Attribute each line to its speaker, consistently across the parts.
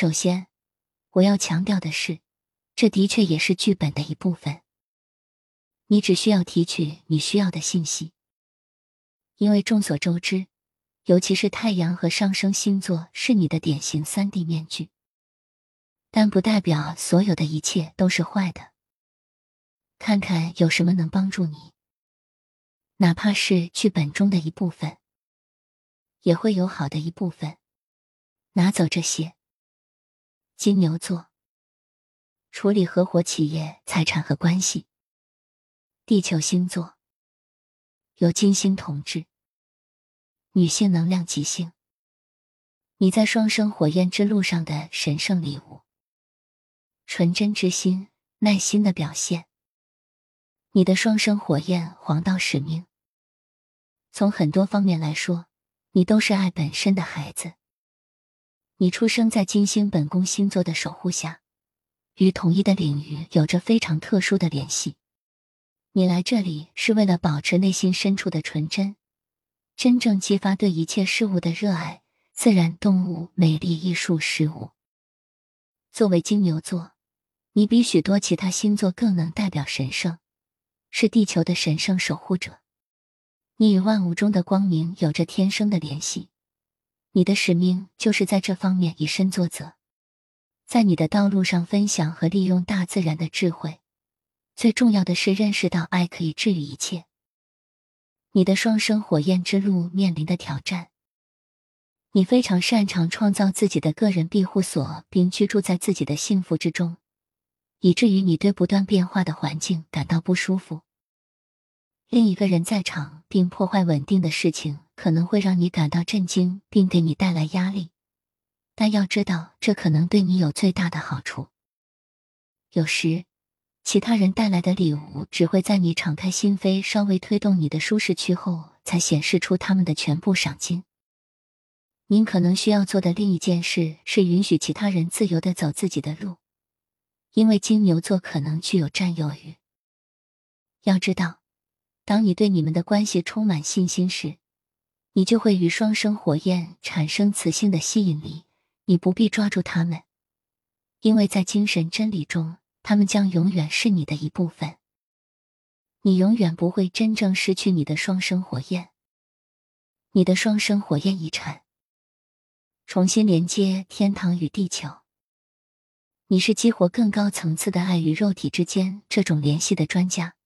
Speaker 1: 首先，我要强调的是，这的确也是剧本的一部分。你只需要提取你需要的信息，因为众所周知，尤其是太阳和上升星座是你的典型三 D 面具，但不代表所有的一切都是坏的。看看有什么能帮助你，哪怕是剧本中的一部分，也会有好的一部分。拿走这些。金牛座处理合伙企业、财产和关系。地球星座由金星统治，女性能量极性。你在双生火焰之路上的神圣礼物，纯真之心、耐心的表现。你的双生火焰黄道使命，从很多方面来说，你都是爱本身的孩子。你出生在金星本宫星座的守护下，与统一的领域有着非常特殊的联系。你来这里是为了保持内心深处的纯真，真正激发对一切事物的热爱，自然、动物、美丽、艺术、事物。作为金牛座，你比许多其他星座更能代表神圣，是地球的神圣守护者。你与万物中的光明有着天生的联系，你的使命就是在这方面以身作则，在你的道路上分享和利用大自然的智慧。最重要的是认识到爱可以治愈一切。你的双生火焰之路面临的挑战，你非常擅长创造自己的个人庇护所，并居住在自己的幸福之中，以至于你对不断变化的环境感到不舒服。另一个人在场并破坏稳定的事情，可能会让你感到震惊，并给你带来压力。但要知道，这可能对你有最大的好处。有时。其他人带来的礼物只会在你敞开心扉、稍微推动你的舒适区后，才显示出他们的全部赏金。您可能需要做的另一件事是允许其他人自由的走自己的路，因为金牛座可能具有占有欲。要知道，当你对你们的关系充满信心时，你就会与双生火焰产生磁性的吸引力。你不必抓住他们，因为在精神真理中。他们将永远是你的一部分。你永远不会真正失去你的双生火焰。你的双生火焰遗产，重新连接天堂与地球。你是激活更高层次的爱与肉体之间这种联系的专家。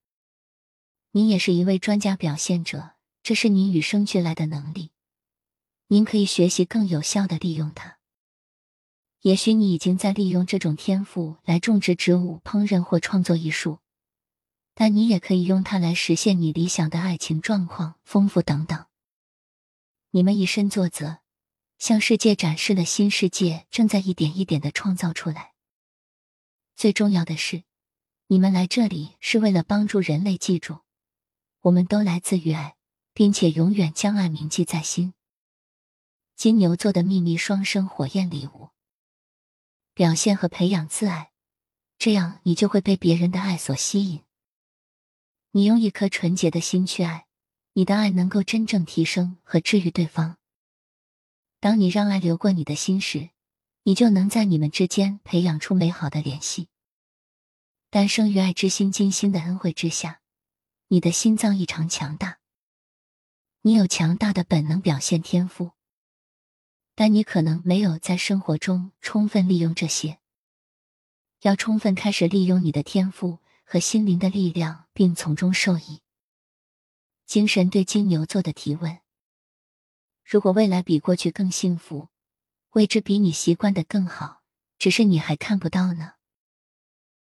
Speaker 1: 你也是一位专家表现者，这是你与生俱来的能力。您可以学习更有效的利用它。也许你已经在利用这种天赋来种植植物、烹饪或创作艺术，但你也可以用它来实现你理想的爱情状况、丰富等等。你们以身作则，向世界展示了新世界正在一点一点的创造出来。最重要的是，你们来这里是为了帮助人类记住，我们都来自于爱，并且永远将爱铭记在心。金牛座的秘密双生火焰礼物。表现和培养自爱，这样你就会被别人的爱所吸引。你用一颗纯洁的心去爱，你的爱能够真正提升和治愈对方。当你让爱流过你的心时，你就能在你们之间培养出美好的联系。诞生于爱之心金星的恩惠之下，你的心脏异常强大，你有强大的本能表现天赋。但你可能没有在生活中充分利用这些。要充分开始利用你的天赋和心灵的力量，并从中受益。精神对金牛座的提问：如果未来比过去更幸福，未知比你习惯的更好，只是你还看不到呢？